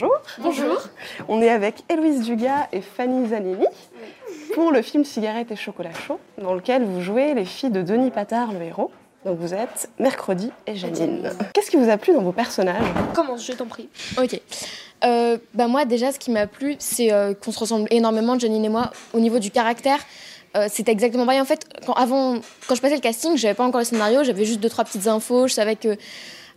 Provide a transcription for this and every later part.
Bonjour. Bonjour. On est avec Héloïse Dugas et Fanny Zanini pour le film Cigarette et chocolat chaud, dans lequel vous jouez les filles de Denis Patard, le héros. Donc vous êtes Mercredi et Janine. Qu'est-ce qui vous a plu dans vos personnages? Commence, je t'en prie. Ok. Euh, bah moi déjà ce qui m'a plu c'est euh, qu'on se ressemble énormément Janine et moi au niveau du caractère. Euh, c'était exactement pareil en fait. Quand, avant, quand je passais le casting, j'avais pas encore le scénario, j'avais juste deux trois petites infos. Je savais que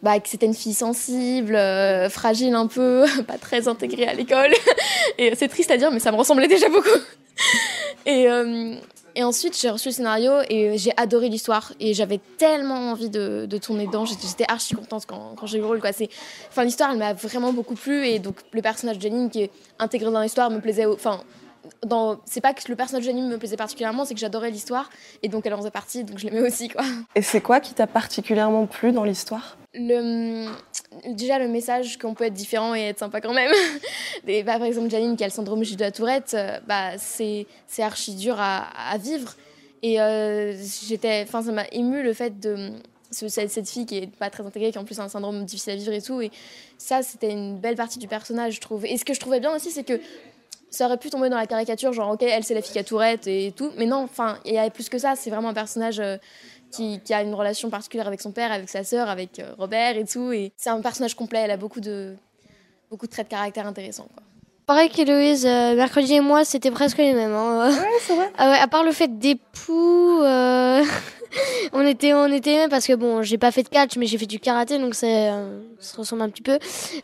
bah, que c'était une fille sensible, euh, fragile un peu, pas très intégrée à l'école. Et c'est triste à dire, mais ça me ressemblait déjà beaucoup. Et, euh, et ensuite, j'ai reçu le scénario et j'ai adoré l'histoire. Et j'avais tellement envie de, de tourner dedans. J'étais archi contente quand, quand j'ai eu le rôle. Quoi. Enfin, l'histoire, elle m'a vraiment beaucoup plu. Et donc, le personnage de Janine qui est intégré dans l'histoire me plaisait. Enfin, dans... c'est pas que le personnage de Janine me plaisait particulièrement, c'est que j'adorais l'histoire. Et donc, elle en faisait partie. Donc, je l'aimais aussi. Quoi. Et c'est quoi qui t'a particulièrement plu dans l'histoire? Le, déjà le message qu'on peut être différent et être sympa quand même. Et, bah, par exemple, Janine qui a le syndrome de la tourette, euh, bah, c'est, c'est archi dur à, à vivre. Et euh, j'étais, enfin, ça m'a ému le fait de ce- cette, cette fille qui est pas très intégrée, qui en plus a un syndrome difficile à vivre et tout. Et ça, c'était une belle partie du personnage, je trouve. Et ce que je trouvais bien aussi, c'est que ça aurait pu tomber dans la caricature, genre, ok, elle c'est la fille qui a Tourette et tout. Mais non, enfin, il y a plus que ça. C'est vraiment un personnage euh, qui, qui a une relation particulière avec son père, avec sa sœur, avec euh, Robert et tout. Et c'est un personnage complet. Elle a beaucoup de, beaucoup de traits de caractère intéressants. Quoi. Pareil qu'Héloïse, euh, mercredi et moi, c'était presque les mêmes. hein. Ouais, c'est vrai. Ah ouais, à part le fait d'époux, euh, on était on était les mêmes parce que bon, j'ai pas fait de catch, mais j'ai fait du karaté, donc euh, ça se ressemble un petit peu.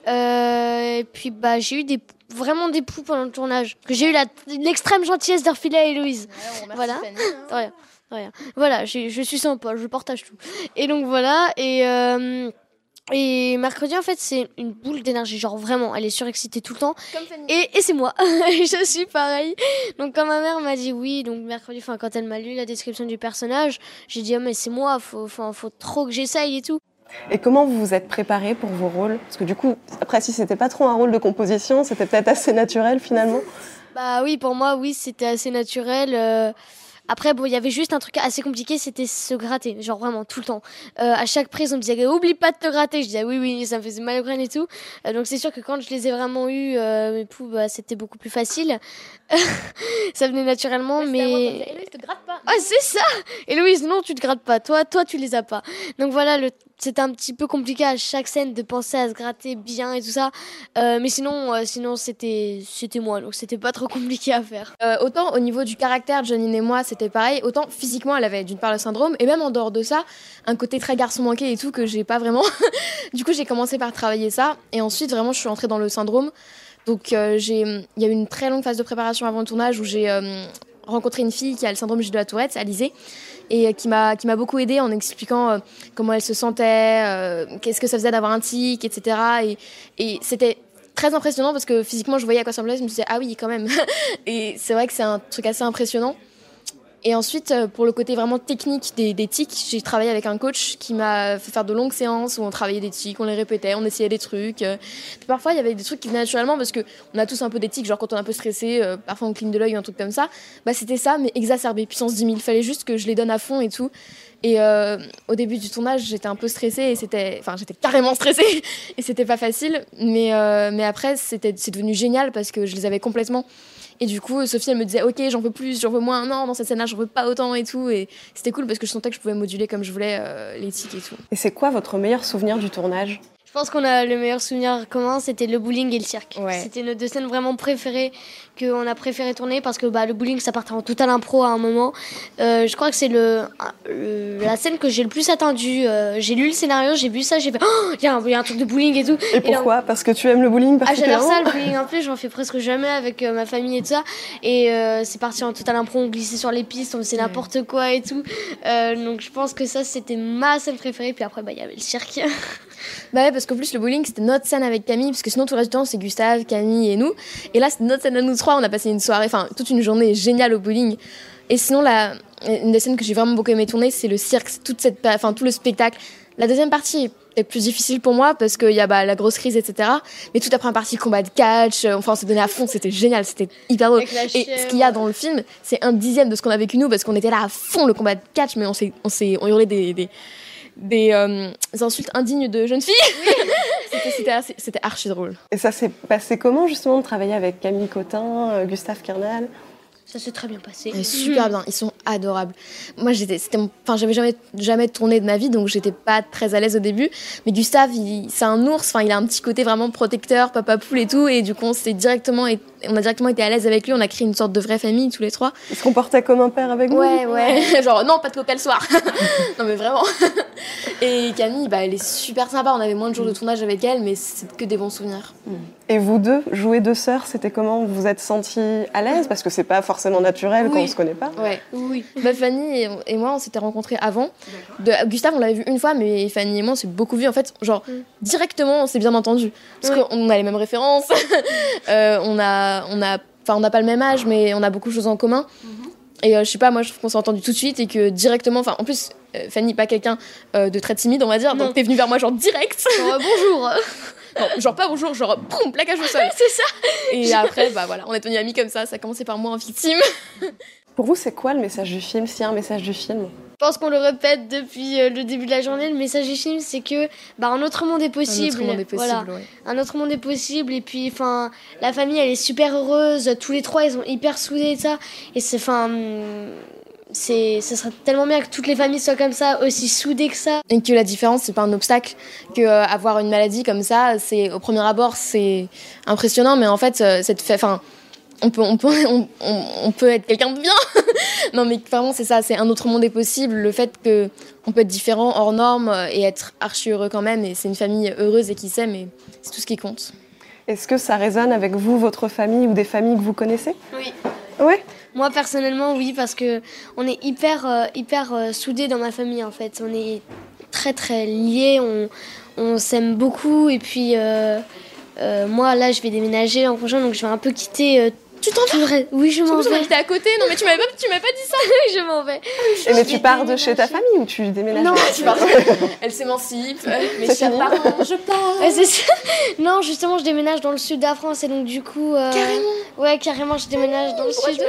Euh, et puis bah j'ai eu des vraiment des poux pendant le tournage. Que j'ai eu l'extrême gentillesse de refiler à Héloïse. Voilà. De rien. Voilà, je suis sympa, je partage tout. Et donc voilà, et euh, et mercredi en fait c'est une boule d'énergie, genre vraiment, elle est surexcitée tout le temps. Comme Fanny. Et, et c'est moi, je suis pareil. Donc quand ma mère m'a dit oui, donc mercredi, enfin quand elle m'a lu la description du personnage, j'ai dit ah mais c'est moi, faut, faut, faut trop que j'essaye et tout. Et comment vous vous êtes préparé pour vos rôles? Parce que du coup, après, si c'était pas trop un rôle de composition, c'était peut-être assez naturel finalement. Bah oui, pour moi, oui, c'était assez naturel. euh. Après, bon, il y avait juste un truc assez compliqué, c'était se gratter, genre vraiment tout le temps. Euh, à chaque prise, on me disait oublie pas de te gratter. Je disais oui, oui, ça me faisait mal au crâne et tout. Euh, donc c'est sûr que quand je les ai vraiment eu, euh, mes poux, bah, c'était beaucoup plus facile. ça venait naturellement, mais te gratte pas. Ah, c'est ça Héloïse, non, tu te grattes pas. Toi, toi, tu les as pas. Donc voilà, le... c'était un petit peu compliqué à chaque scène de penser à se gratter bien et tout ça. Euh, mais sinon, euh, sinon c'était, c'était moi, donc c'était pas trop compliqué à faire. Euh, autant au niveau du caractère Janine et moi, c'était pareil. Autant physiquement, elle avait d'une part le syndrome, et même en dehors de ça, un côté très garçon manqué et tout que j'ai pas vraiment. du coup, j'ai commencé par travailler ça, et ensuite vraiment, je suis entrée dans le syndrome. Donc, il y a eu une très longue phase de préparation avant le tournage où j'ai rencontré une fille qui a le syndrome de la Tourette, Alizée, et euh, qui m'a qui m'a beaucoup aidée en expliquant euh, comment elle se sentait, euh, qu'est-ce que ça faisait d'avoir un tic, etc. Et, et c'était très impressionnant parce que physiquement, je voyais à quoi ça ressemblait, je me disais ah oui, quand même. Et c'est vrai que c'est un truc assez impressionnant. Et ensuite, euh, pour le côté vraiment technique des, des tics, j'ai travaillé avec un coach qui m'a fait faire de longues séances où on travaillait des tics, on les répétait, on essayait des trucs. euh. Parfois, il y avait des trucs qui venaient naturellement parce que on a tous un peu des tics, genre quand on est un peu stressé, euh, parfois on cligne de l'œil ou un truc comme ça. Bah, c'était ça, mais exacerbé, puissance 10 000. Il fallait juste que je les donne à fond et tout. Et au début du tournage, j'étais un peu stressée et c'était, enfin, j'étais carrément stressée et c'était pas facile. Mais, mais après, c'est devenu génial parce que je les avais complètement. Et du coup, Sophie, elle me disait, ok, j'en veux plus, j'en veux moins, non, dans cette scène-là, j'en veux pas autant et tout. Et c'était cool parce que je sentais que je pouvais moduler comme je voulais euh, les et tout. Et c'est quoi votre meilleur souvenir du tournage? Je pense qu'on a le meilleur souvenir commun, c'était le bowling et le cirque. Ouais. C'était nos deux scènes vraiment préférées qu'on a préféré tourner parce que bah, le bowling ça partait en total impro à un moment. Euh, je crois que c'est le, la scène que j'ai le plus attendue. Euh, j'ai lu le scénario, j'ai vu ça, j'ai fait oh, il y, a un- il y a un truc de bowling et tout. Et pourquoi? Parce que tu aimes le bowling Ah, j'adore ça, le bowling en plus, j'en fais presque jamais avec euh, ma famille et tout ça. Et c'est parti en total impro, on glissait sur les pistes, on faisait n'importe quoi et tout. Donc je pense que ça, c'était ma scène préférée. Puis après, bah, il y avait le cirque. Bah ouais, parce qu'en plus, le bowling, c'était notre scène avec Camille, parce que sinon, tout le reste du temps, c'est Gustave, Camille et nous. Et là, c'était notre scène à nous trois. On a passé une soirée, enfin, toute une journée géniale au bowling. Et sinon, la, une des scènes que j'ai vraiment beaucoup aimé tourner, c'est le cirque, toute cette, enfin, tout le spectacle. La deuxième partie est plus difficile pour moi parce qu'il y a bah, la grosse crise, etc. Mais toute la première partie, combat de catch, euh, enfin, on s'est donné à fond, c'était génial, c'était hyper drôle. Et ce qu'il y a dans le film, c'est un dixième de ce qu'on a vécu nous parce qu'on était là à fond le combat de catch, mais on s'est, on s'est, on hurlait des, des, des, euh, des insultes indignes de jeunes filles. c'était, c'était, assez- c'était archi drôle. Et ça s'est passé comment justement de travailler avec Camille Cotin, euh, Gustave Kernal? Ça s'est très bien passé. Ouais, super bien, ils sont adorables. Moi, j'étais, enfin, j'avais jamais, jamais tourné de ma vie, donc j'étais pas très à l'aise au début. Mais Gustave, il- c'est un ours, enfin, il a un petit côté vraiment protecteur, papa poule et tout, et du coup, on s'est directement, on a directement été à l'aise avec lui. On a créé une sorte de vraie famille tous les trois. Il se comportait comme un père avec vous Ouais, ouais. Genre, non, pas de coca le soir. non, mais vraiment. et Camille, bah, elle est super sympa. On avait moins de jours de tournage avec elle, mais c'est que des bons souvenirs. Et vous deux, jouer deux sœurs, c'était comment Vous vous êtes sentis à l'aise? Parce que c'est pas forcément naturel quand Oui. on se connaît pas. Ouais. Oui. Bah, Fanny et, et moi, on s'était rencontrés avant. De, Gustave, on l'avait vu une fois, mais Fanny et moi, on s'est beaucoup vu. En fait, genre, directement, on s'est bien entendu. Parce qu'on a les mêmes références. Euh, on a. On a Enfin, on n'a pas le même âge, mais on a beaucoup de choses en commun. Et euh, je sais pas, moi, je trouve qu'on s'est entendu tout de suite et que directement. Enfin, en plus, euh, Fanny, pas quelqu'un euh, de très timide, on va dire. Non. Donc, t'es venue vers moi, genre, direct. Oh, bonjour. Non, genre, pas bonjour, genre, boum, plaquage au sol. c'est ça. Et après, bah voilà, on est devenus amis comme ça. Ça a commencé par moi en victime. Pour vous, c'est quoi le message du film S'il y a un message du film? Je pense qu'on le répète depuis euh, le début de la journée. Le message du film, c'est que bah, un autre monde est possible. Un autre monde est possible, Voilà. ouais. un autre monde est possible et puis enfin la famille elle est super heureuse tous les trois ils sont hyper soudés et ça et c'est enfin hum, c'est ce serait tellement bien que toutes les familles soient comme ça aussi soudées que ça. Et que la différence c'est pas un obstacle que euh, avoir une maladie comme ça c'est au premier abord c'est impressionnant mais en fait euh, cette enfin on peut on peut on, on- on peut être quelqu'un de bien. Non mais vraiment c'est ça c'est un autre monde est possible. Le fait que on peut être différent hors norme euh, et être archi heureux quand même et c'est une famille heureuse et qui s'aime et c'est tout ce qui compte. Est-ce que ça résonne avec vous, votre famille ou des familles que vous connaissez? Oui. Ouais? Moi personnellement oui parce que on est hyper euh, hyper euh, soudés dans ma famille en fait. On est très très liés on, s'aime beaucoup. Et puis euh, moi là je vais déménager l'an prochain donc je vais un peu quitter tu t'en reste oui je m'en vas vais. t'es à côté. Non mais tu m'avais pas tu m'avais pas dit ça. Je m'en vais. Et mais tu pars de chez ta famille ou tu déménages Non, tu pars elle s'émancipe. Chers fini parents je pars. Ouais, c'est ça. Non, justement, je déménage dans le sud de la France et donc du coup. euh, Carrément. Ouais, carrément, je déménage dans le sud.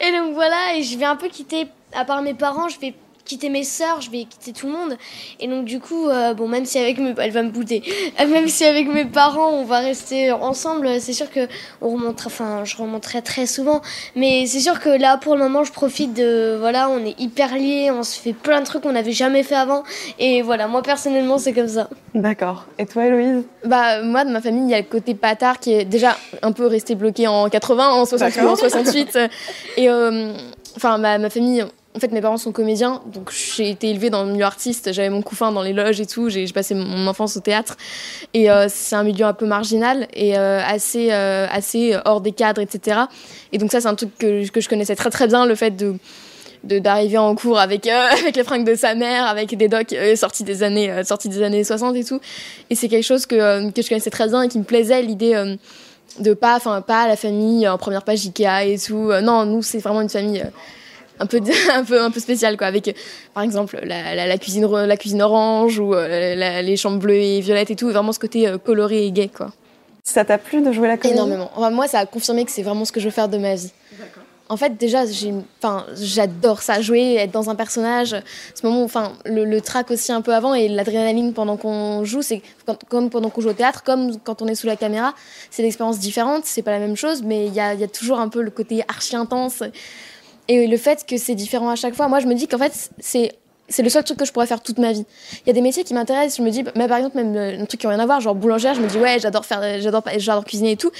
et donc voilà, et je vais un peu quitter, à part mes parents, je vais quitter mes sœurs, je vais quitter tout le monde. Et donc du coup, euh, bon, même si avec mes, elle va me bouder, même si avec mes parents on va rester ensemble, c'est sûr que on remontera, enfin, je remonterai très souvent. Mais c'est sûr que là, pour le moment, je profite de, voilà, on est hyper liés, on se fait plein de trucs qu'on n'avait jamais fait avant. Et voilà, moi personnellement, c'est comme ça. D'accord. Et toi, Héloïse? Bah, moi, de ma famille, il y a le côté patard qui est déjà un peu resté bloqué en 80, en 68, D'accord. en 68. Et, euh, enfin, ma, ma famille, en fait, mes parents sont comédiens, donc j'ai été élevée dans le milieu artiste. J'avais mon couffin dans les loges et tout. J'ai passé mon enfance au théâtre. Et euh, c'est un milieu un peu marginal et euh, assez, euh, assez hors des cadres, etc. Et donc, ça, c'est un truc que, que je connaissais très, très bien, le fait de d'arriver en cours avec avec les fringues de sa mère avec des docs sortis des années sortis des années 60 et tout et c'est quelque chose que, que je connaissais très bien et qui me plaisait l'idée de pas enfin pas la famille en première page Ikea et tout non nous c'est vraiment une famille un peu un peu un peu spéciale quoi avec par exemple la, la, la cuisine la cuisine orange ou euh, la- les chambres bleues et violettes et tout vraiment ce côté euh, coloré et gay quoi Ça t'a plu de jouer la comédie? Énormément Enfin, moi ça a confirmé que c'est vraiment ce que je veux faire de ma vie en fait, déjà, j'ai, enfin, j'adore ça, jouer, être dans un personnage. Ce moment, enfin, le, le track aussi un peu avant et l'adrénaline pendant qu'on joue, c'est comme pendant qu'on joue au théâtre, comme quand on est sous la caméra. C'est des expériences différentes, c'est pas la même chose, mais il y a, y a toujours un peu le côté archi intense. Et le fait que c'est différent à chaque fois, moi, je me dis qu'en fait, c'est c'est le seul truc que je pourrais faire toute ma vie. Il y a des métiers qui m'intéressent, je me dis, mais par exemple, même euh, un truc qui n'a rien à voir, genre boulangère, je me dis, ouais, j'adore faire, j'adore, j'adore cuisiner et tout,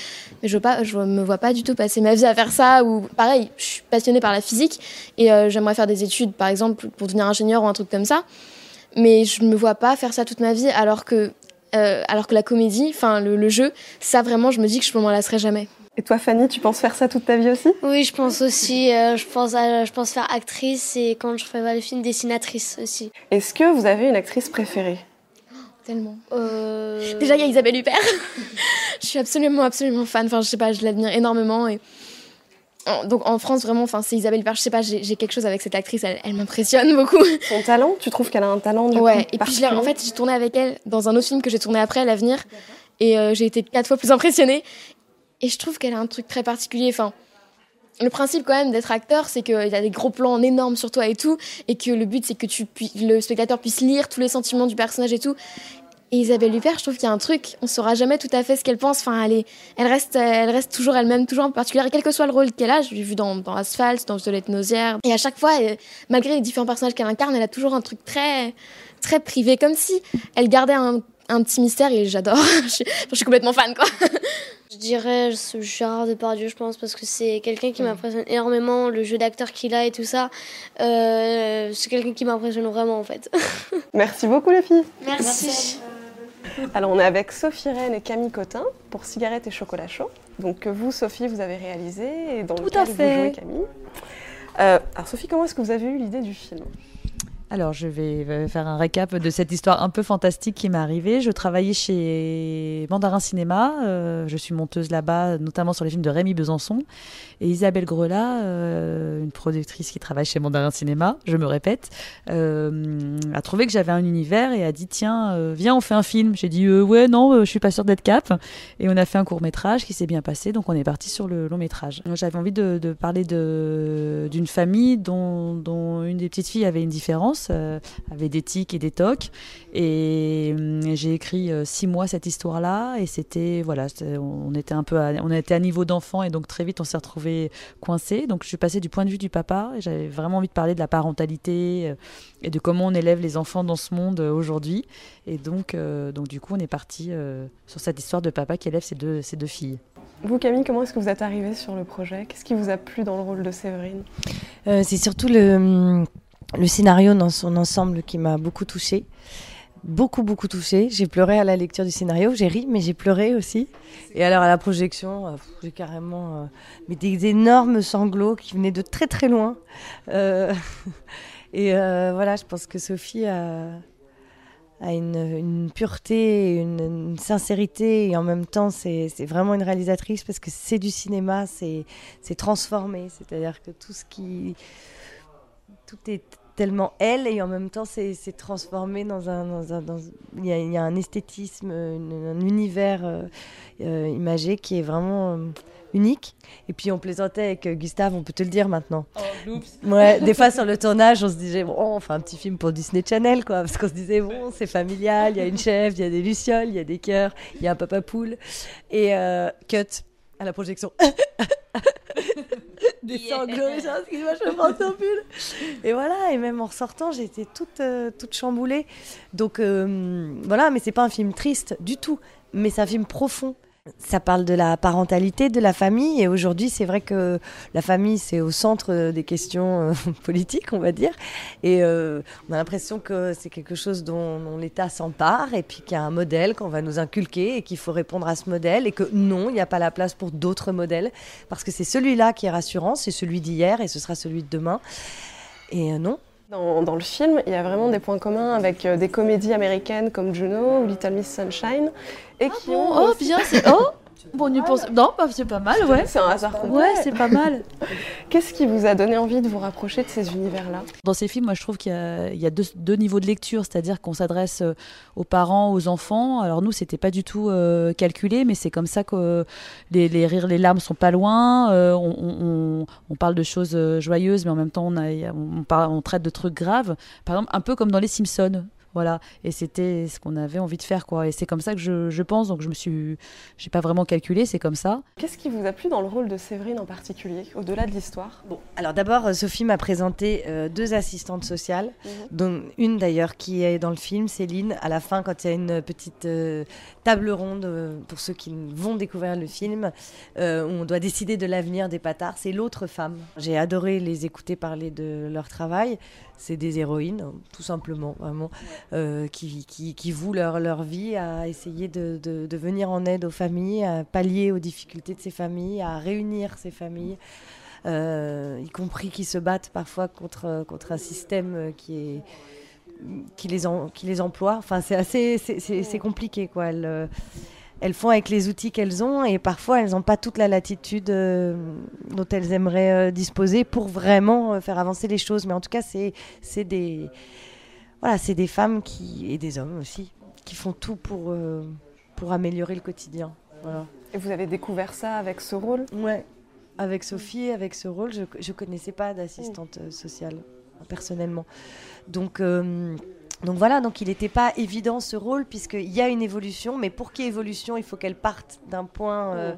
mais je je me vois pas du tout passer ma vie à faire ça, ou pareil, je suis passionnée par la physique, et euh, j'aimerais faire des études, par exemple, pour devenir ingénieur ou un truc comme ça, mais je me vois pas faire ça toute ma vie, alors que, euh, alors que la comédie, enfin, le, jeu, ça vraiment, je me dis que je m'en lasserai jamais. Et toi, Fanny, tu penses faire ça toute ta vie aussi? Oui, je pense aussi. euh, je, pense à- je pense faire actrice et quand je ferai le film, dessinatrice aussi. Est-ce que vous avez une actrice préférée? Tellement. Euh, Déjà, il y a Isabelle Huppert. je suis absolument, absolument fan. Enfin, je sais pas, je l'admire énormément. Et... en- Donc en France, vraiment, enfin, c'est Isabelle Huppert. Je sais pas, j'ai j'ai quelque chose avec cette actrice. Elle, elle m'impressionne beaucoup. Son talent, tu trouves qu'elle a un talent du ouais. coup, Et puis, je l'ai- en fait, j'ai tourné avec elle dans un autre film que j'ai tourné après, L'Avenir. Et euh, j'ai été quatre fois plus impressionnée. Et je trouve qu'elle a un truc très particulier. Enfin, le principe quand même d'être acteur, c'est qu'il y a des gros plans énormes sur toi et tout, et que le but c'est que le spectateur puisse lire tous les sentiments du personnage et tout. Et Isabelle Huppert, je trouve qu'il y a un truc, on saura jamais tout à fait ce qu'elle pense. Enfin, elle, est, elle, reste, toujours elle-même, toujours en particulier, quel que soit le rôle qu'elle a. Je l'ai vu dans, dans Asphalt, dans Violette Nausière. Et à chaque fois, malgré les différents personnages qu'elle incarne, elle a toujours un truc très, très privé, comme si elle gardait un, un petit mystère, et j'adore. je, suis- je suis complètement fan, quoi. Je dirais ce Gérard Depardieu, je pense, parce que c'est quelqu'un qui m'impressionne énormément, le jeu d'acteur qu'il a et tout ça. Euh, c'est quelqu'un qui m'impressionne vraiment, en fait. Merci beaucoup les filles. Merci. Alors on est avec Sophie Rennes et Camille Cotin pour Cigarettes et Chocolat Chaud. Donc que vous, Sophie, vous avez réalisé et dans Tout lequel à fait. vous jouez Camille. Euh, alors Sophie, comment est-ce que vous avez eu l'idée du film? Alors, je vais euh, faire un récap de cette histoire un peu fantastique qui m'est arrivée. Je travaillais chez Mandarin Cinéma. euh, je suis monteuse là-bas, notamment sur les films de Rémi Besançon. Et Isabelle Grelat, euh, une productrice qui travaille chez Mandarin Cinéma, je me répète, a trouvé que j'avais un univers et a dit Tiens, viens, on fait un film. J'ai dit Ouais, non, je suis pas sûre d'être cap. Et on a fait un court métrage qui s'est bien passé. Donc, on est parti sur le long métrage. Moi, J'avais envie de, parler d'une famille dont une des petites filles avait une différence, euh, avait des tics et des tocs. Et hum, j'ai écrit euh, six mois cette histoire-là. Et c'était, voilà, on était un peu à, on était à niveau d'enfant. Et donc, très vite, on s'est retrouvés coincés. Donc, je suis passée du point de vue du papa. Et j'avais vraiment envie de parler de la parentalité euh, et de comment on élève les enfants dans ce monde euh, aujourd'hui. Et donc, euh, donc, du coup, on est parti euh, sur cette histoire de papa qui élève ses deux, ses deux filles. Vous, Camille, comment est-ce que vous êtes arrivée sur le projet? Qu'est-ce qui vous a plu dans le rôle de Séverine? Euh, c'est surtout le, le scénario dans son ensemble qui m'a beaucoup touchée. Beaucoup, beaucoup touchée. J'ai pleuré à la lecture du scénario. J'ai ri, mais j'ai pleuré aussi. Et alors à la projection, euh, j'ai carrément euh, mais des énormes sanglots qui venaient de très, très loin. Euh, et euh, voilà, je pense que Sophie a, a une, pureté, une, une sincérité, et en même temps, c'est vraiment une réalisatrice parce que c'est du cinéma, c'est transformé. C'est-à-dire que tout ce qui. Tout est tellement elle, et en même temps, c'est transformé dans un. dans un- dans- il, y a, il y a un esthétisme, un univers euh, euh, imagé qui est vraiment. euh, unique. Et puis on plaisantait avec Gustave, on peut te le dire maintenant. Ouais, des fois sur le tournage, on se disait, bon, on fait un petit film pour Disney Channel, quoi, parce qu'on se disait, bon, c'est familial, il y a une chef, il y a des lucioles, il y a des cœurs, il y a un papa poule. Et cut à la projection. des sanglots, excuse-moi, je me prends pull. Et voilà, et même en ressortant, j'étais toute, euh, toute chamboulée. Donc euh, voilà, mais c'est pas un film triste du tout, mais c'est un film profond. Ça parle de la parentalité, de la famille, et aujourd'hui, c'est vrai que la famille, c'est au centre euh, des questions euh, politiques, on va dire. Et euh, on a l'impression que c'est quelque chose dont, l'État s'empare, et puis qu'il y a un modèle qu'on va nous inculquer, et qu'il faut répondre à ce modèle, et que non, il n'y a pas la place pour d'autres modèles, parce que c'est celui-là qui est rassurant, c'est celui d'hier, et ce sera celui de demain. Et euh, non, dans, dans le film, il y a vraiment des points communs avec euh, des comédies américaines comme Juno ou Little Miss Sunshine et qui ont oh, bien, c'est. Oh Bon, pour... Non, bah, c'est pas mal, ouais. C'est un hasard complet. Ouais, c'est pas mal. Qu'est-ce qui vous a donné envie de vous rapprocher de ces univers-là? Dans ces films, moi, je trouve qu'il y a, il y a deux, deux niveaux de lecture, c'est-à-dire qu'on s'adresse euh, aux parents, aux enfants. Alors nous, c'était pas du tout euh, calculé, mais c'est comme ça que euh, les, les rires, les larmes sont pas loin. Euh, on, on- on- on parle de choses joyeuses, mais en même temps, on, a, on, parle- on traite de trucs graves. Par exemple, un peu comme dans Les Simpsons. Voilà, et c'était ce qu'on avait envie de faire, quoi. Et c'est comme ça que je, je pense. Donc je me suis, j'ai pas vraiment calculé, c'est comme ça. Qu'est-ce qui vous a plu dans le rôle de Séverine en particulier, au-delà de l'histoire? Bon, alors d'abord, euh, Sophie m'a présenté euh, deux assistantes sociales, Mhm. dont une d'ailleurs qui est dans le film, Céline. À la fin, quand il y a une petite euh, table ronde euh, pour ceux qui vont découvrir le film, euh, où on doit décider de l'avenir des patards, c'est l'autre femme. J'ai adoré les écouter parler de leur travail. C'est des héroïnes, tout simplement, vraiment, euh, qui, qui, qui vouent leur, leur vie à essayer de, de, venir en aide aux familles, à pallier aux difficultés de ces familles, à réunir ces familles euh, y compris qui se battent parfois contre, contre un système euh, qui est qui les, en- qui les emploient. Enfin, c'est assez, c'est- compliqué, quoi. Elles, elles font avec les outils qu'elles ont et parfois elles n'ont pas toute la latitude dont elles aimeraient disposer pour vraiment faire avancer les choses. Mais en tout cas, c'est des, voilà, c'est des femmes qui, et des hommes aussi qui font tout pour, euh, pour améliorer le quotidien. Voilà. Et vous avez découvert ça avec ce rôle? Ouais. Avec Sophie, avec ce rôle, je ne connaissais pas d'assistante euh, sociale, personnellement. Donc, euh, donc voilà, donc il n'était pas évident ce rôle, puisqu'il y a une évolution, mais pour qu'il y ait évolution, il faut qu'elle parte d'un point. euh,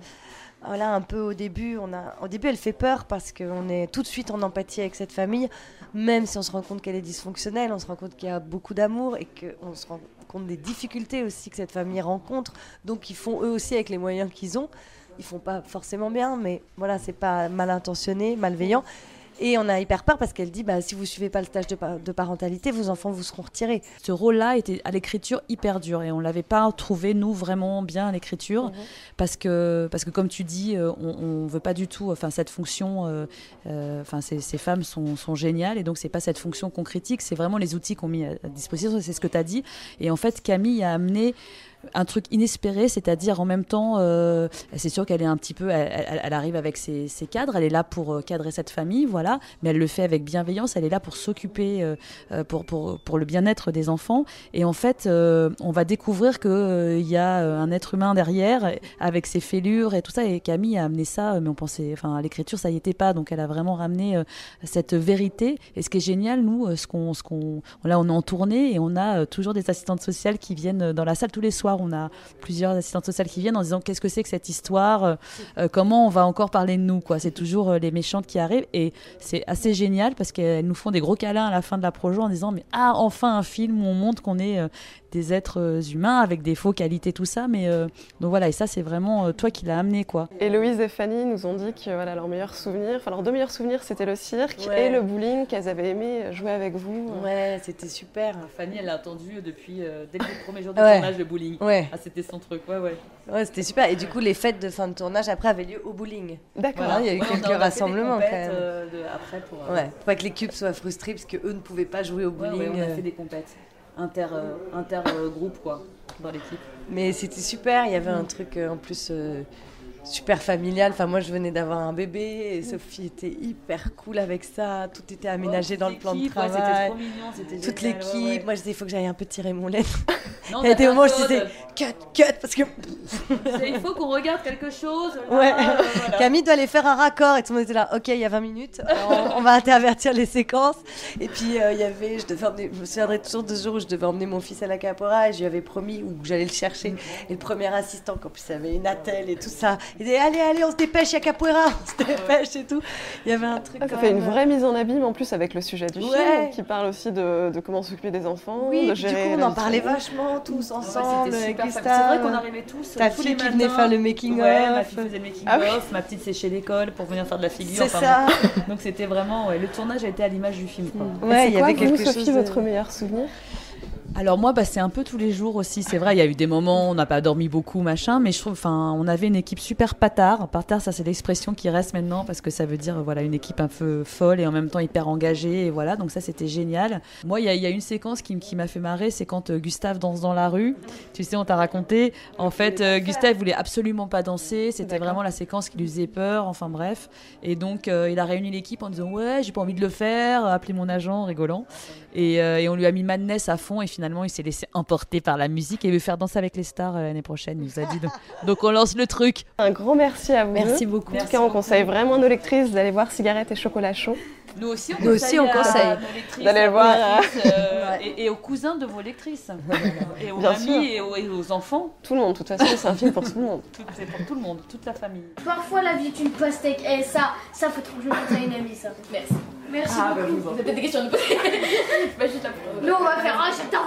voilà, un peu au début, on a, début, elle fait peur parce qu'on est tout de suite en empathie avec cette famille, même si on se rend compte qu'elle est dysfonctionnelle, on se rend compte qu'il y a beaucoup d'amour et qu'on se rend compte des difficultés aussi que cette famille rencontre. Donc ils font eux aussi avec les moyens qu'ils ont. Ils font pas forcément bien, mais voilà, c'est pas mal intentionné, malveillant. Et on a hyper peur parce qu'elle dit bah, si vous suivez pas le stage de, pa- de parentalité, vos enfants vous seront retirés. Ce rôle-là était à l'écriture hyper dur et on l'avait pas trouvé nous vraiment bien à l'écriture parce que parce que comme tu dis, euh, on, on veut pas du tout. Enfin cette fonction, euh, euh, enfin ces, ces femmes sont, sont géniales et donc c'est pas cette fonction qu'on critique, c'est vraiment les outils qu'on mis à, à disposition. C'est ce que tu as dit et en fait Camille a amené un truc inespéré, c'est-à-dire en même temps, euh, c'est sûr qu'elle est un petit peu, elle, arrive avec ses, cadres, elle est là pour euh, cadrer cette famille, voilà, mais elle le fait avec bienveillance, elle est là pour s'occuper, euh, pour, pour, pour le bien-être des enfants, et en fait, on va découvrir qu'il y a un être humain derrière, avec ses fêlures et tout ça, et Camille a amené ça, mais on pensait, enfin, à l'écriture, ça y était pas, donc elle a vraiment ramené cette vérité, et ce qui est génial, nous, ce qu'on, ce qu'on, là, on est en tournée, et on a toujours des assistantes sociales qui viennent dans la salle tous les soirs, on a plusieurs assistantes sociales qui viennent en disant qu'est-ce que c'est que cette histoire, euh, comment on va encore parler de nous, quoi? C'est toujours euh, les méchantes qui arrivent et c'est assez génial parce qu'elles nous font des gros câlins à la fin de la projo en disant mais ah enfin un film où on montre qu'on est euh, des êtres euh, humains avec des faux qualités tout ça, mais euh, donc voilà et ça c'est vraiment euh, toi qui l'as amené quoi. Héloïse et Fanny nous ont dit que voilà, leurs meilleurs souvenirs, enfin leurs deux meilleurs souvenirs, c'était le cirque Ouais. et le bowling, qu'elles avaient aimé jouer avec vous. Ouais, c'était super. Fanny elle l'a entendu depuis dès le premier jour de Ouais. tournage de bowling. Ouais, Ah c'était son truc ouais ouais. ouais c'était super. Et du coup, les fêtes de fin de tournage après avaient lieu au bowling. D'accord. Voilà, il y a eu quelques rassemblements quand même. après pour Ouais, pour pas que les cubes soient frustrés parce qu'eux ne pouvaient pas jouer au bowling. euh. des compètes inter inter groupe quoi dans l'équipe. Mais c'était super, il y avait un truc euh, en plus euh, super familial. Enfin, moi je venais d'avoir un bébé et Sophie était hyper cool avec ça. Tout était aménagé dans le plan de travail. Toute l'équipe, moi je disais il faut que j'aille un peu tirer mon lait. Il y a des moments où je disais cut, cut parce que il faut qu'on regarde quelque chose. Ouais. Camille doit aller faire un raccord et tout le monde était là. Ok, il y a 20 minutes, alors on, on va intervertir les séquences. Et puis euh, il y avait, je devais emmener, je me souviendrai toujours de ce jour où je devais emmener mon fils à la capora et je lui avais promis où j'allais le chercher. Et le premier assistant, qu'en plus il avait une attelle et tout ça, il disait allez, allez, on se dépêche, il y a capoeira, on se dépêche et tout. Il y avait un truc. Ah, ça quand fait une vraie mise en abîme en plus avec le sujet du Ouais. film qui parle aussi de, de comment s'occuper des enfants, Oui, de puis du gérer coup on en parlait vachement tous Ouais, ensemble avec fun. C'est vrai qu'on arrivait tous Ta tous fille les qui matins. venait faire le making Ouais, of. ma fille faisait le making Ah oui. of, ma petite séchait l'école pour venir faire de la figure. C'est enfin, ça. bon. Donc c'était vraiment ouais, le tournage a été à l'image du film. quoi. Et Ouais, c'est il y quoi, avait vous, quelque Sophie, chose. de- votre meilleur souvenir? Alors moi, bah, c'est un peu tous les jours aussi. C'est vrai, il y a eu des moments où on n'a pas dormi beaucoup, machin, mais je trouve, enfin, on avait une équipe super patard. Patard, ça c'est l'expression qui reste maintenant parce que ça veut dire, voilà, une équipe un peu folle et en même temps hyper engagée. Et voilà, donc ça c'était génial. Moi, il y, a- il y a une séquence qui, m'a fait marrer, c'est quand euh, Gustave danse dans la rue. Tu sais, on t'a raconté. En fait, euh, Gustave voulait absolument pas danser. C'était vraiment la séquence qui lui faisait peur. Enfin bref. Et donc, euh, il a réuni l'équipe en disant ouais, j'ai pas envie de le faire. Appelez mon agent, en rigolant. Et, et on lui a mis Madness à fond et finalement il s'est laissé emporter par la musique et veut faire danser avec les stars euh, l'année prochaine. Il nous a dit donc, donc on lance le truc. Un grand merci à vous Merci beaucoup. En tout cas, on conseille vraiment nos lectrices d'aller voir Cigarettes et Chocolat Chaud. Nous aussi on Nous aussi, on conseille. D'aller le voir, euh, et, et aux cousins de vos lectrices. et aux sûr. et aux, et aux enfants. Tout le monde, de toute façon, c'est un film pour tout le monde. Tout- C'est pour tout le monde, toute la famille. Parfois la vie est une pastèque. Et ça, ça faut trop que je le dise à une amie, ça. Merci. Merci Ah, bah, beaucoup. vous en- Vous avez peut-être des questions à nous poser Bah, juste là pour- Nous, on va faire un j'adore